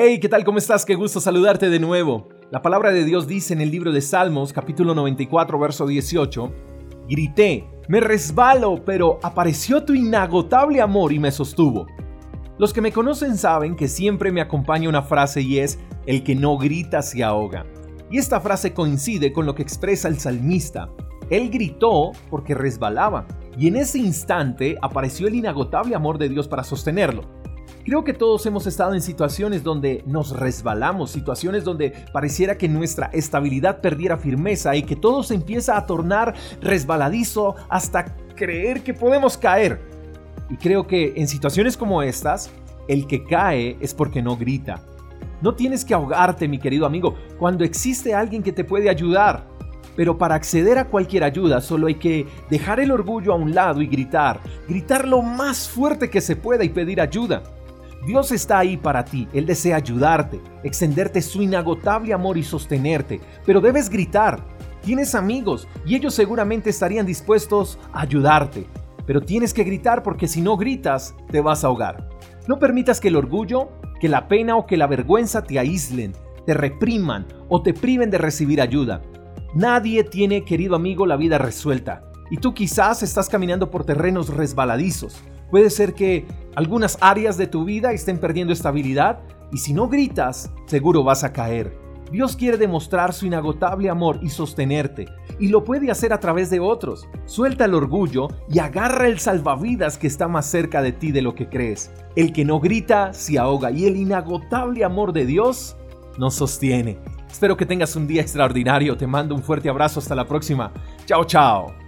Hey, ¿qué tal? ¿Cómo estás? Qué gusto saludarte de nuevo. La palabra de Dios dice en el libro de Salmos, capítulo 94, verso 18, Grité, me resbalo, pero apareció tu inagotable amor y me sostuvo. Los que me conocen saben que siempre me acompaña una frase y es, el que no grita se ahoga. Y esta frase coincide con lo que expresa el salmista. Él gritó porque resbalaba, y en ese instante apareció el inagotable amor de Dios para sostenerlo. Creo que todos hemos estado en situaciones donde nos resbalamos, situaciones donde pareciera que nuestra estabilidad perdiera firmeza y que todo se empieza a tornar resbaladizo hasta creer que podemos caer. Y creo que en situaciones como estas, el que cae es porque no grita. No tienes que ahogarte, mi querido amigo, cuando existe alguien que te puede ayudar. Pero para acceder a cualquier ayuda solo hay que dejar el orgullo a un lado y gritar, gritar lo más fuerte que se pueda y pedir ayuda. Dios está ahí para ti, Él desea ayudarte, extenderte su inagotable amor y sostenerte, pero debes gritar. Tienes amigos y ellos seguramente estarían dispuestos a ayudarte, pero tienes que gritar porque si no gritas te vas a ahogar. No permitas que el orgullo, que la pena o que la vergüenza te aíslen, te repriman o te priven de recibir ayuda. Nadie tiene, querido amigo, la vida resuelta. Y tú quizás estás caminando por terrenos resbaladizos. Puede ser que algunas áreas de tu vida estén perdiendo estabilidad y si no gritas, seguro vas a caer. Dios quiere demostrar su inagotable amor y sostenerte, y lo puede hacer a través de otros. Suelta el orgullo y agarra el salvavidas que está más cerca de ti de lo que crees. El que no grita se ahoga y el inagotable amor de Dios nos sostiene. Espero que tengas un día extraordinario. Te mando un fuerte abrazo. Hasta la próxima. Chao, chao.